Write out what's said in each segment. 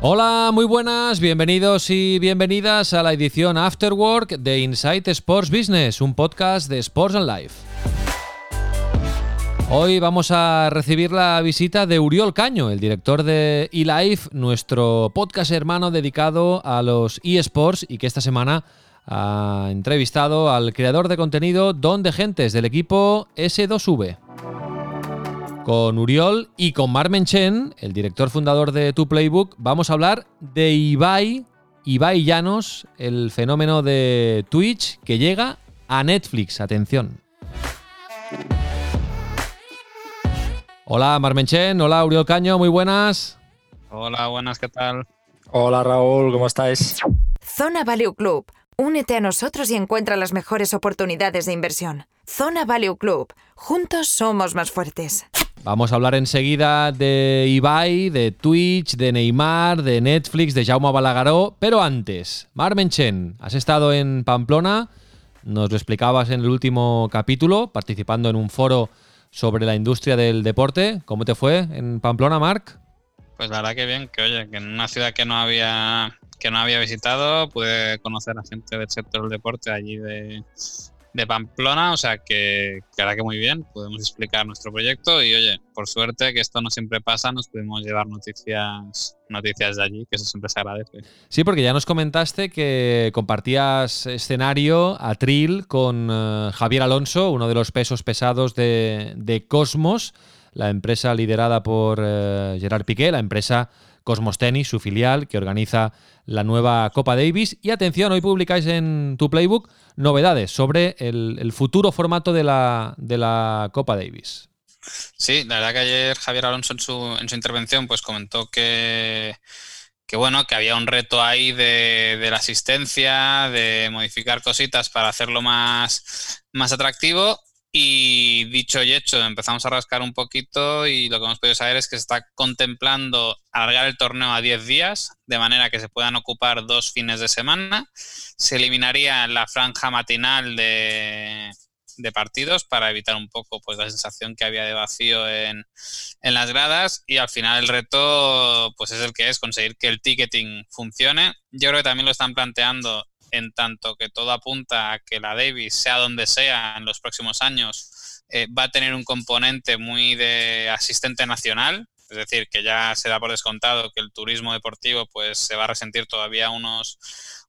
Hola, muy buenas, bienvenidos y bienvenidas a la edición Afterwork de Insight Sports Business, un podcast de Sports and Life. Hoy vamos a recibir la visita de Uriol Caño, el director de eLife, nuestro podcast hermano dedicado a los eSports y que esta semana ha entrevistado al creador de contenido Don de Gentes del equipo S2V. Con Uriol y con Marmen Chen, el director fundador de Tu Playbook, vamos a hablar de Ibai, Ibai Llanos, el fenómeno de Twitch que llega a Netflix. Atención. Hola Marmen Chen, hola Uriol Caño, muy buenas. Hola, buenas, ¿qué tal? Hola Raúl, ¿cómo estáis? Zona Value Club. Únete a nosotros y encuentra las mejores oportunidades de inversión. Zona Value Club. Juntos somos más fuertes. Vamos a hablar enseguida de Ibai, de Twitch, de Neymar, de Netflix, de Jaume Balagaró, pero antes, Marmen Chen, has estado en Pamplona, nos lo explicabas en el último capítulo, participando en un foro sobre la industria del deporte. ¿Cómo te fue en Pamplona, Marc? Pues la verdad que bien, que oye, que en una ciudad que no había que no había visitado pude conocer a gente del sector del deporte allí de, de Pamplona, o sea que, que que muy bien, podemos explicar nuestro proyecto y oye, por suerte que esto no siempre pasa, nos pudimos llevar noticias noticias de allí, que eso siempre se agradece. Sí, porque ya nos comentaste que compartías escenario a Trill con uh, Javier Alonso, uno de los pesos pesados de, de Cosmos, la empresa liderada por uh, Gerard Piqué, la empresa Cosmos Tennis, su filial, que organiza la nueva Copa Davis. Y atención, hoy publicáis en tu playbook novedades sobre el, futuro formato de la, Copa Davis. Sí, la verdad que ayer Javier Alonso en su, en su intervención pues comentó que, que bueno, que había un reto ahí de, de, la asistencia, de modificar cositas para hacerlo más, más atractivo y dicho y hecho, empezamos a rascar un poquito y lo que hemos podido saber es que se está contemplando alargar el torneo a 10 días, de manera que se puedan ocupar dos fines de semana. Se eliminaría la franja matinal de, de partidos para evitar un poco pues la sensación que había de vacío en, en, las gradas y al final el reto pues es el que es conseguir que el ticketing funcione. Yo creo que también lo están planteando en tanto que todo apunta a que la Davis, sea donde sea en los próximos años, eh, va a tener un componente muy de asistente nacional, es decir, que ya se da por descontado que el turismo deportivo pues se va a resentir todavía unos,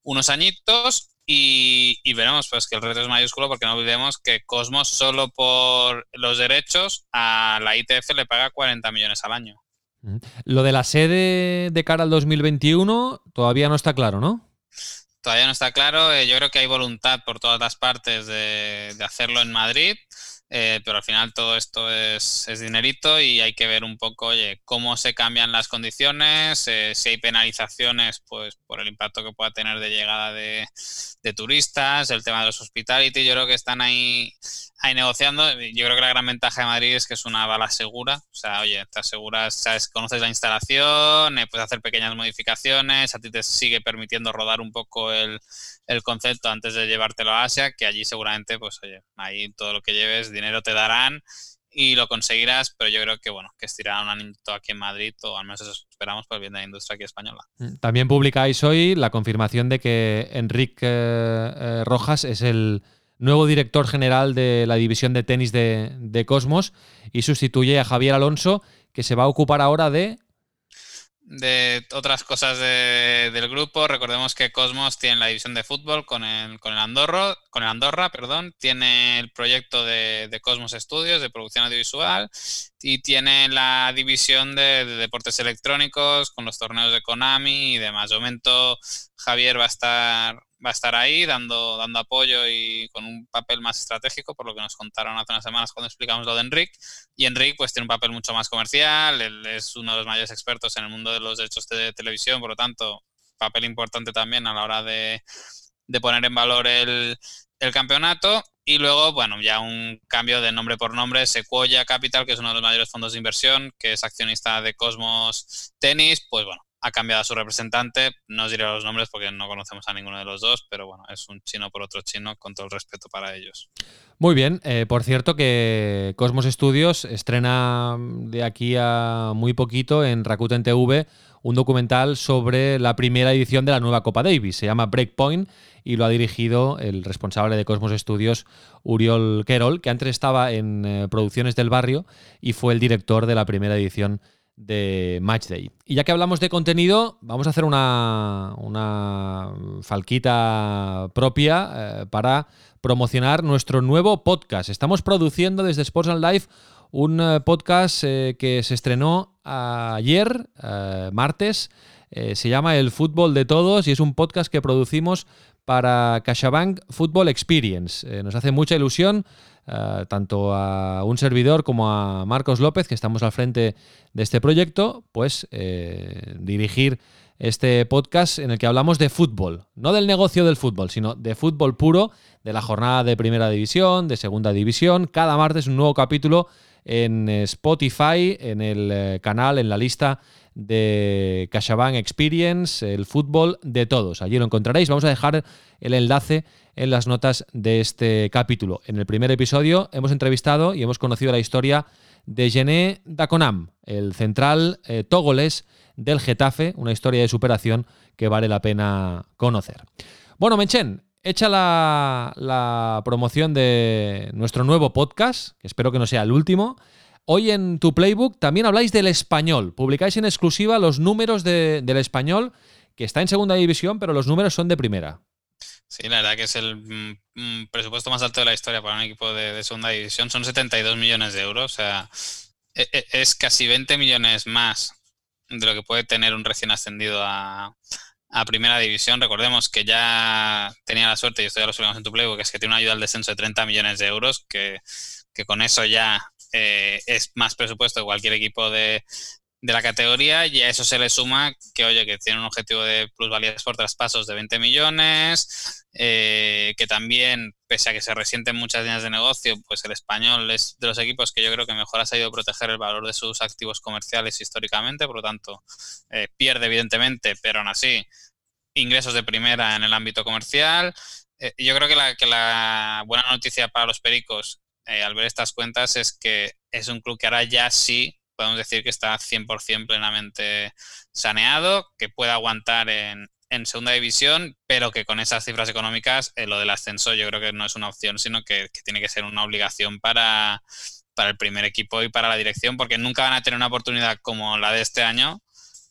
unos añitos y, y, veremos pues que el reto es mayúsculo porque no olvidemos que Cosmos solo por los derechos a la ITF le paga 40 millones al año. Lo de la sede de cara al 2021 todavía no está claro, ¿no? Todavía no está claro. Eh, yo creo que hay voluntad por todas las partes de, de hacerlo en Madrid, eh, pero al final todo esto es, es, dinerito y hay que ver un poco, oye, cómo se cambian las condiciones, eh, si hay penalizaciones, pues por el impacto que pueda tener de llegada de, de, turistas, el tema de los hospitality. Yo creo que están ahí, ahí negociando. Yo creo que la gran ventaja de Madrid es que es una bala segura. O sea, oye, te aseguras, conoces la instalación, eh, puedes hacer pequeñas modificaciones, a ti te sigue permitiendo rodar un poco el, concepto antes de llevártelo a Asia, que allí seguramente, pues oye, ahí todo lo que lleves, dinero te darán y lo conseguirás, pero yo creo que bueno, que estirará un añito aquí en Madrid, o al menos eso esperamos por el bien de la industria aquí española. También publicáis hoy la confirmación de que Enrique eh, Rojas es el nuevo director general de la división de tenis de, de, Cosmos y sustituye a Javier Alonso, que se va a ocupar ahora de... De otras cosas de, del grupo, recordemos que Cosmos tiene la división de fútbol con el, con el, Andorro, con el Andorra, perdón, tiene el proyecto de, Cosmos Studios de producción audiovisual. Y tiene la división de, de, deportes electrónicos con los torneos de Konami y demás. De momento Javier va a estar va a estar ahí dando, dando apoyo y con un papel más estratégico, por lo que nos contaron hace unas semanas cuando explicamos lo de Enric. Y Enric pues tiene un papel mucho más comercial, él es uno de los mayores expertos en el mundo de los derechos de televisión, por lo tanto, papel importante también a la hora de, de poner en valor el, el campeonato y luego, bueno, ya un cambio de nombre por nombre, Sequoia Capital, que es uno de los mayores fondos de inversión, que es accionista de Cosmos Tennis, pues bueno, ha cambiado a su representante. No os diré los nombres porque no conocemos a ninguno de los dos, pero bueno, es un chino por otro chino, con todo el respeto para ellos. Muy bien, eh, por cierto que Cosmos Studios estrena de aquí a muy poquito en Rakuten TV un documental sobre la primera edición de la nueva Copa Davis. Se llama Breakpoint y lo ha dirigido el responsable de Cosmos Studios, Uriol Kerol, que antes estaba en eh, Producciones del Barrio y fue el director de la primera edición de Matchday. Y ya que hablamos de contenido, vamos a hacer una, una falquita propia eh, para promocionar nuestro nuevo podcast. Estamos produciendo desde Sports and Life un eh, podcast eh, que se estrenó ayer, martes. se llama El Fútbol de Todos y es un podcast que producimos para CaixaBank Football Experience. nos hace mucha ilusión eh, tanto a un servidor como a Marcos López, que estamos al frente de este proyecto, pues eh, dirigir este podcast en el que hablamos de fútbol, no del negocio del fútbol, sino de fútbol puro, de la jornada de primera división, de segunda división. Cada martes un nuevo capítulo en Spotify, en el eh, canal, en la lista de CaixaBank Experience, el fútbol de todos. Allí lo encontraréis. Vamos a dejar el enlace en las notas de este capítulo. En el primer episodio hemos entrevistado y hemos conocido la historia de Gené Daconam, el central eh, togoles del Getafe, una historia de superación que vale la pena conocer. Bueno, Menchen, hecha la, la promoción de nuestro nuevo podcast, que espero que no sea el último. Hoy en tu playbook también habláis del español. Publicáis en exclusiva los números del español, que está en segunda división, pero los números son de primera. Sí, la verdad que es el mm, presupuesto más alto de la historia para un equipo de, segunda división. Son 72 millones de euros. O sea, e, e, es, casi 20 millones más de lo que puede tener un recién ascendido a, primera división. Recordemos que ya tenía la suerte, y esto ya lo subimos en tu playbook, que es que tiene una ayuda al descenso de 30 millones de euros, que con eso ya eh, es más presupuesto que cualquier equipo de, de la categoría y a eso se le suma que, oye, que tiene un objetivo de plusvalías por traspasos de 20 millones, eh, que también, pese a que se resienten muchas líneas de negocio, pues el español es de los equipos que yo creo que mejor ha sabido proteger el valor de sus activos comerciales históricamente, por lo tanto, eh, pierde evidentemente, pero aún así, ingresos de primera en el ámbito comercial. Eh, yo creo que la, que la buena noticia para los Pericos al ver estas cuentas es que es un club que ahora ya sí podemos decir que está 100% plenamente saneado, que puede aguantar en, segunda división, pero que con esas cifras económicas eh, lo del ascenso yo creo que no es una opción, sino que, tiene que ser una obligación para, para el primer equipo y para la dirección, porque nunca van a tener una oportunidad como la de este año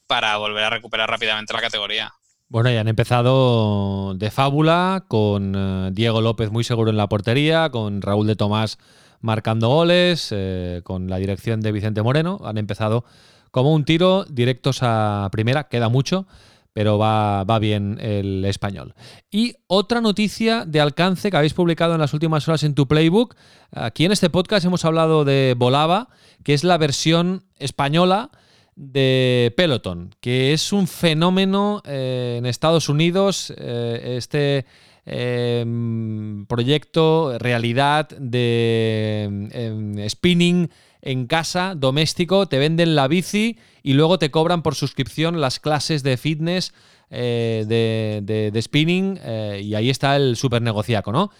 para volver a recuperar rápidamente la categoría. Bueno, ya han empezado de fábula, con eh, Diego López muy seguro en la portería, con Raúl de Tomás marcando goles, eh, con la dirección de Vicente Moreno. Han empezado como un tiro directos a primera, queda mucho, pero va, va, bien el español. Y otra noticia de alcance que habéis publicado en las últimas horas en tu playbook. Aquí en este podcast hemos hablado de Volava, que es la versión española de Peloton, que es un fenómeno eh, en Estados Unidos. Eh, este Em, proyecto, realidad de em, spinning en casa, doméstico, te venden la bici y luego te cobran por suscripción las clases de fitness eh, de, spinning y ahí está el super negociaco, ¿no?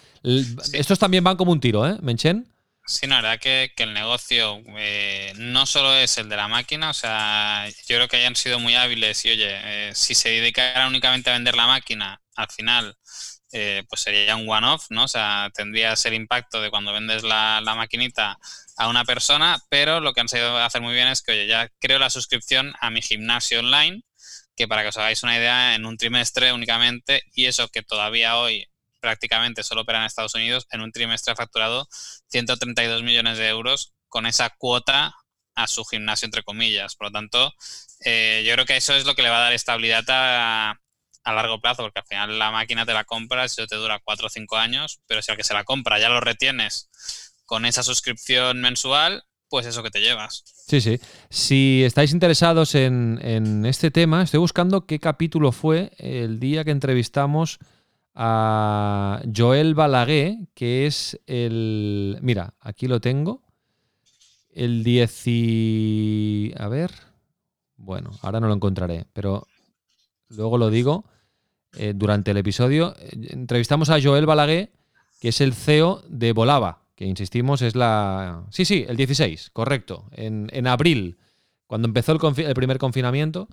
Estos también van como un tiro, ¿eh, Menchen? Sí, la verdad que, el negocio eh, no solo es el de la máquina, o sea, yo creo que hayan sido muy hábiles y oye, si se dedicaran únicamente a vender la máquina, al final eh, pues sería un one-off, ¿no? O sea, tendrías el impacto de cuando vendes la, maquinita a una persona, pero lo que han sabido hacer muy bien es que, oye, ya creo la suscripción a mi gimnasio online, que para que os hagáis una idea, en un trimestre únicamente, y eso que todavía hoy prácticamente solo opera en Estados Unidos, en un trimestre ha facturado 132 millones de euros con esa cuota a su gimnasio, entre comillas. Por lo tanto, eh, yo creo que eso es lo que le va a dar estabilidad a, a largo plazo, porque al final la máquina te la compras y te dura 4 o 5 años, pero si al que se la compra ya lo retienes con esa suscripción mensual, pues eso que te llevas. Sí, sí. Si estáis interesados en, este tema, estoy buscando qué capítulo fue el día que entrevistamos a Joel Balaguer, que es el... Mira, aquí lo tengo. El 10... y- A ver. Bueno, ahora no lo encontraré, pero luego lo digo. eh, durante el episodio eh, entrevistamos a Joel Balaguer, que es el CEO de Volava, que insistimos es la... Sí, sí, el 16, correcto. En, en abril, cuando empezó el, primer confinamiento.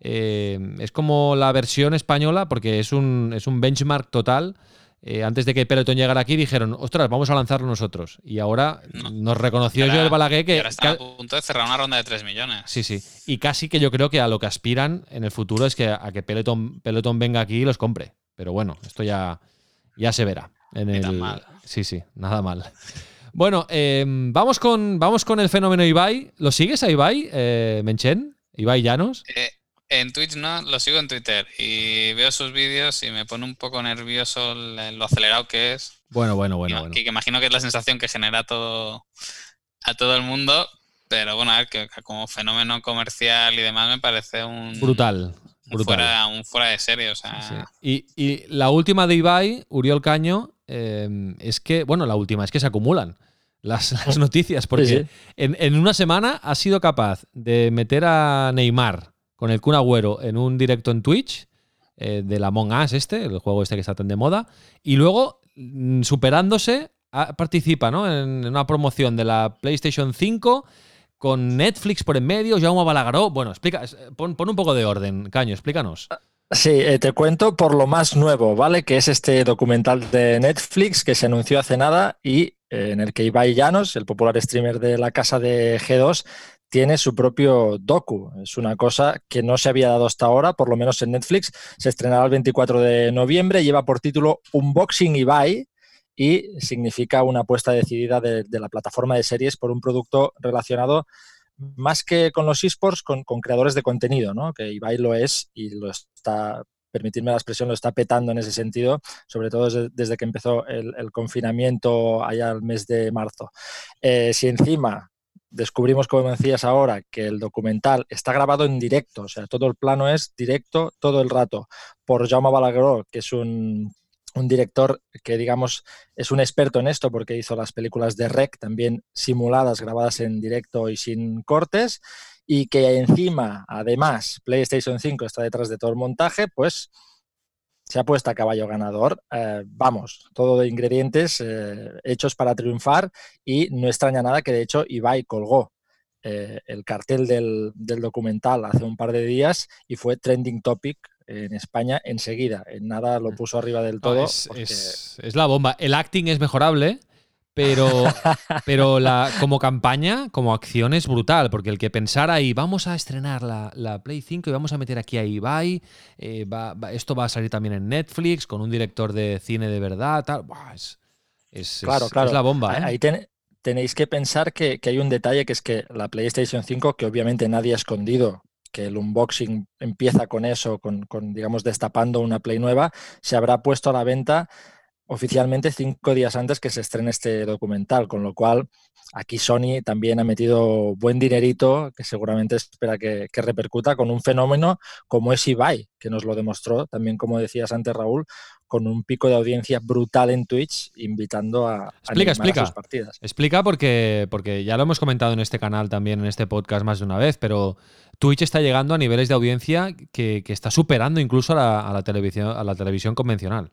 Eh, es como la versión española, porque es un, es un benchmark total. Eh, antes de que Peloton llegara aquí, dijeron, ostras, vamos a lanzarlo nosotros. Y ahora No. nos reconoció Y ahora- Joel Balaguer que... ahora están que- a punto de cerrar una ronda de 3 millones. Sí, sí. Y casi que yo creo que a lo que aspiran en el futuro es que a que Peloton, Peloton venga aquí y los compre. Pero bueno, esto ya, ya se verá. En el... tan mal. Sí, sí, nada mal. Bueno, eh, vamos, con, vamos con el fenómeno Ibai. ¿Lo sigues a Ibai, eh, Menchen? Ibai Llanos. Eh, en Twitch no, lo sigo en Twitter y veo sus vídeos y me pone un poco nervioso lo acelerado que es. Bueno, bueno, bueno, bueno. Que, que imagino que es la sensación que genera todo a todo el mundo, pero bueno, a ver, que, que como fenómeno comercial y demás me parece un Brutal. un Brutal. fuera, un fuera de serie, o sea, Sí. Y, y la última de Ibai, Uriol Caño, eh, es que, bueno, la última, es que se acumulan las, las noticias, porque Sí, sí. En, en una semana ha sido capaz de meter a Neymar con el Kun Agüero en un directo en Twitch eh, del Among Us este, el juego este que está tan de moda, y luego, mm, superándose, participa ¿no? en, una promoción de la PlayStation 5 con Netflix por en medio, Jaume Balagaró. Bueno, explica, es- pon, un poco de orden, Caño, explícanos. Sí, eh, te cuento por lo más nuevo, ¿vale? Que es este documental de Netflix que se anunció hace nada y eh, en el que Ibai Llanos, el popular streamer de la casa de G2, tiene su propio docu. Es una cosa que no se había dado hasta ahora, por lo menos en Netflix. Se estrenará el 24 de noviembre, lleva por título Unboxing Ibai y significa una apuesta decidida de, la plataforma de series por un producto relacionado más que con los esports, con, creadores de contenido, ¿no? Que Ibai lo es y lo está, permitidme la expresión, lo está petando en ese sentido, sobre todo desde, que empezó el, confinamiento allá el mes de marzo. Eh, si encima descubrimos, como decías ahora, que el documental está grabado en directo, o sea, todo el plano es directo todo el rato, por Jaume Balagueró, que es un, un director que, digamos, es un experto en esto porque hizo las películas de Rec, también simuladas, grabadas en directo y sin cortes, y que encima, además, PlayStation 5 está detrás de todo el montaje, pues se ha puesto a caballo ganador. Eh, vamos, todo de ingredientes eh, hechos para triunfar y no extraña nada que de hecho Ibai colgó eh, el cartel del, del documental hace un par de días y fue trending topic en España enseguida. En nada lo puso arriba del No, todo. es, porque- es- es la bomba. El acting es mejorable, pero, pero la, como campaña, como acción es brutal, porque el que pensara ahí, vamos a estrenar la, la Play 5 y vamos a meter aquí a Ibai, eh, va- va- esto va a salir también en Netflix, con un director de cine de verdad, tal, buah, es, es- Claro, es- claro. es la bomba. Ahí- ¿eh? Ahí ten- tenéis que pensar que, que hay un detalle que es que la PlayStation 5, que obviamente nadie ha escondido, que el unboxing empieza con eso, con, con, digamos destapando una Play nueva, se habrá puesto a la venta oficialmente cinco días antes que se estrene este documental, con lo cual aquí Sony también ha metido buen dinerito que seguramente espera que, que repercuta con un fenómeno como es Ibai, que nos lo demostró también, como decías antes Raúl, con un pico de audiencia brutal en Twitch, invitando a, Explica, explica. a sus partidas. Explica porque, porque ya lo hemos comentado en este canal también, en este podcast más de una vez, pero Twitch está llegando a niveles de audiencia que, que está superando incluso a la, a la televisión, a la televisión convencional.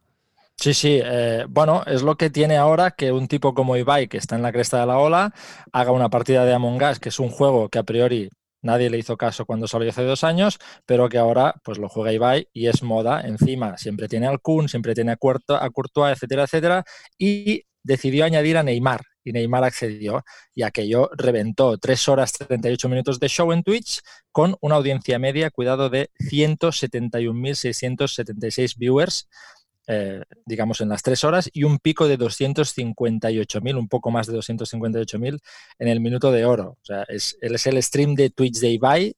Sí, sí, eh, bueno, es lo que tiene ahora que un tipo como Ibai, que está en la cresta de la ola, haga una partida de Among Us, que es un juego que a priori nadie le hizo caso cuando salió hace dos años, pero que ahora pues lo juega Ibai y es moda. Encima siempre tiene al Kun, siempre tiene a, Cuerto, a Courtois, etcétera, etcétera, y decidió añadir a Neymar y Neymar accedió y aquello reventó 3 horas 38 minutos de show en Twitch con una audiencia media, cuidado, de 171.676 viewers eh, digamos, en las tres horas y un pico de 258.000, un poco más de 258.000 en el minuto de oro. O sea, es, es el stream de Twitch de Ibai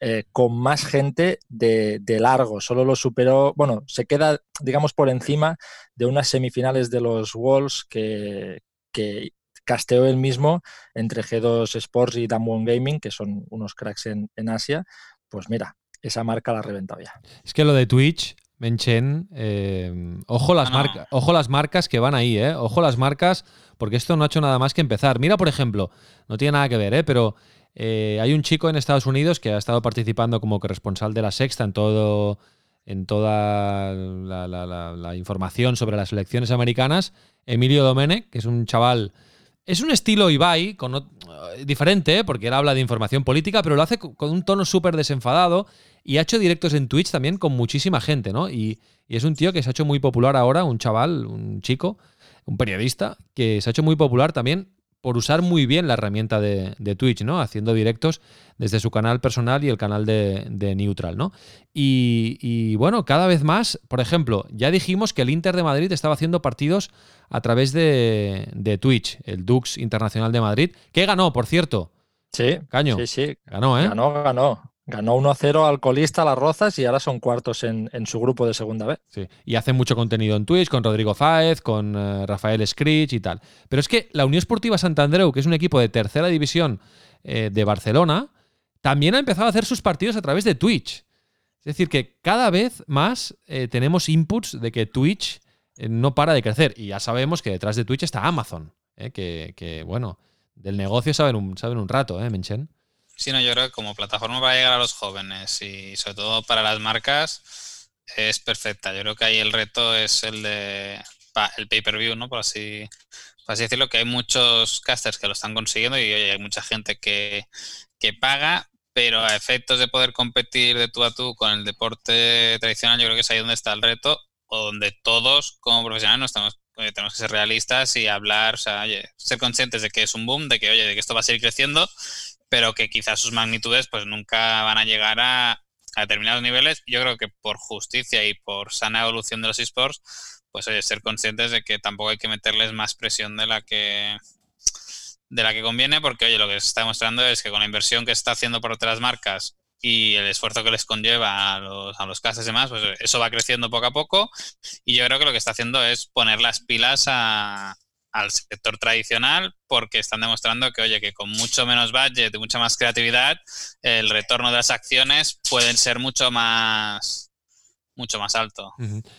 eh, con más gente de, de, largo. Solo lo superó, bueno, se queda, digamos, por encima de unas semifinales de los Walls que, que casteó él mismo entre G2 Sports y Damwon Gaming, que son unos cracks en, en Asia. Pues mira, esa marca la ha reventado ya. Es que lo de Twitch Menchen, eh, ojo, las Ah, no. marca- ojo las marcas que van ahí, ¿eh? Ojo las marcas, porque esto no ha hecho nada más que empezar. Mira, por ejemplo, no tiene nada que ver, ¿eh? Pero eh, hay un chico en Estados Unidos que ha estado participando como corresponsal de la Sexta en todo en toda la, la- la- la información sobre las elecciones americanas, Emilio Domenech, que es un chaval es un estilo Ibai, con, diferente, ¿eh? porque él habla de información política, pero lo hace co- con un tono súper desenfadado y ha hecho directos en Twitch también con muchísima gente, ¿no? Y es un tío que se ha hecho muy popular ahora, un chaval, un chico, un periodista, que se ha hecho muy popular también por usar muy bien la herramienta de, de Twitch, ¿no? Haciendo directos desde su canal personal y el canal de, de Neutral, ¿no? Y, y, bueno, cada vez más, por ejemplo, ya dijimos que el Inter de Madrid estaba haciendo partidos a través de, de Twitch, el Dux Internacional de Madrid, que ganó, por cierto. Sí, Caño. sí, sí. Ganó, ¿eh? Ganó, ganó. Ganó 1-0 al colista Las Rozas y ahora son cuartos en, en su grupo de segunda vez. Sí. Y hace mucho contenido en Twitch con Rodrigo Fáez, con eh, Rafael Scritch y tal. Pero es que la Unión Esportiva Sant Andreu, que es un equipo de tercera división eh, de Barcelona, también ha empezado a hacer sus partidos a través de Twitch. Es decir, que cada vez más eh, tenemos inputs de que Twitch no para de crecer. Y ya sabemos que detrás de Twitch está Amazon, que, que, bueno, del negocio saben un, saben un rato, ¿eh, Menchen? Sí, no, yo creo que como plataforma para llegar a los jóvenes y sobre todo para las marcas es perfecta. Yo creo que ahí el reto es el de el pay-per-view, ¿no? Por así, por así decirlo, que hay muchos casters que lo están consiguiendo y oye, hay mucha gente que, que paga, pero a efectos de poder competir de tú a tú con el deporte tradicional, yo creo que es ahí donde está el reto o donde todos como profesionales nos oye, tenemos que ser realistas y hablar, o sea, oye, ser conscientes de que es un boom, de que, oye, de que esto va a seguir creciendo pero que quizás sus magnitudes pues nunca van a llegar a, determinados niveles. Yo creo que por justicia y por sana evolución de los esports, pues oye, ser conscientes de que tampoco hay que meterles más presión de la que de la que conviene, porque oye, lo que se está demostrando es que con la inversión que está haciendo por otras marcas y el esfuerzo que les conlleva a los, a los casas y demás, pues eso va creciendo poco a poco. Y yo creo que lo que está haciendo es poner las pilas a, al sector tradicional porque están demostrando que, oye, que con mucho menos budget y mucha más creatividad, el retorno de las acciones pueden ser mucho más mucho más alto.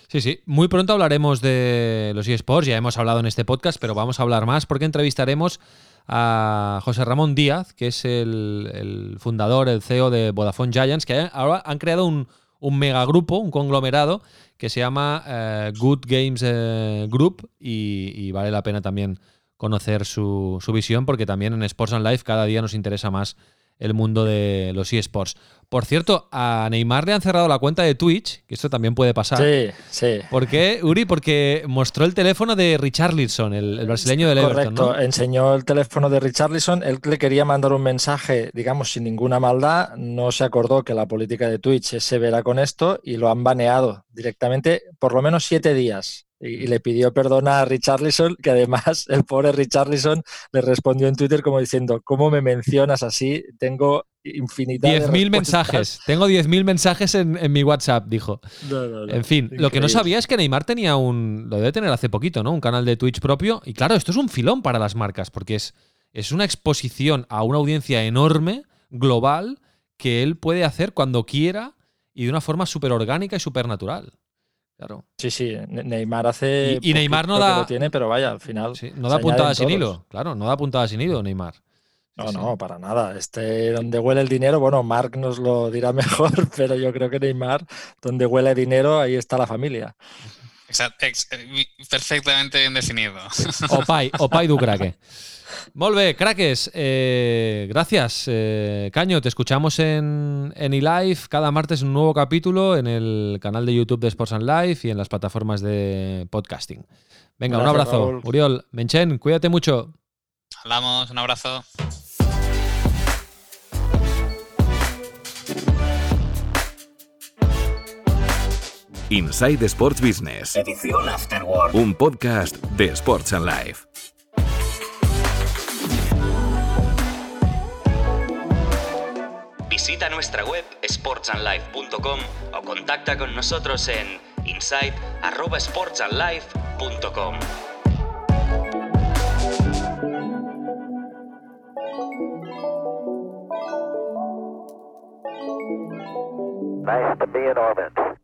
Sí, sí. Muy pronto hablaremos de los eSports, ya hemos hablado en este podcast, pero vamos a hablar más porque entrevistaremos a José Ramón Díaz, que es el, el fundador, el CEO de Vodafone Giants, que ahora han creado un, un megagrupo, un conglomerado que se llama eh, Good Games eh, Group y, y vale la pena también conocer su, su visión porque también en Sports and Life cada día nos interesa más el mundo de los eSports. Por cierto, a Neymar le han cerrado la cuenta de Twitch, que esto también puede pasar. Sí, sí. ¿Por qué, Uri? Porque mostró el teléfono de Richarlison, el, el brasileño del Everton, Correcto, ¿no? enseñó el teléfono de Richarlison. Él le quería mandar un mensaje, digamos, sin ninguna maldad. No se acordó que la política de Twitch es severa con esto y lo han baneado directamente por lo menos siete días. Y, y le pidió perdón a Richarlison, que además el pobre Richarlison le respondió en Twitter como diciendo, ¿cómo me mencionas así? Tengo infinidad de 10.000 respuestas". mensajes. Tengo 10.000 mensajes en, en mi WhatsApp, dijo. No, no, no. En fin, lo que no sabía es que Neymar tenía un. Lo debe tener hace poquito, ¿no? Un canal de Twitch propio. Y claro, esto es un filón para las marcas, porque es, es una exposición a una audiencia enorme, global, que él puede hacer cuando quiera y de una forma súper orgánica y súper natural. Claro. Sí, sí, Ne- Neymar hace. Y- y Neymar no da- lo tiene, pero vaya, al final. Sí, no da puntada sin todos. hilo. Claro, no da puntada sin hilo, Neymar. Sí, No, sí. no, para nada. Este, donde huele el dinero, bueno, Mark nos lo dirá mejor, pero yo creo que Neymar, donde huele dinero, ahí está la familia. Exact- ex- eh, perfectamente bien definido. Opai, Opai du craque. Molt bé, craques. eh, gracias, eh, Caño. Te escuchamos en, en eLive cada martes un nuevo capítulo en el canal de YouTube de Sports and Life y en las plataformas de podcasting. Venga, un abrazo. Raúl. Uriol, Menchen, cuídate mucho. Hablamos, un abrazo. Inside Sports Business. Edición Afterword. Un podcast de Sports and Life. Visita nuestra web sportsandlife.com o contacta con nosotros en insight@sportsandlife.com. Nice to be in orbit.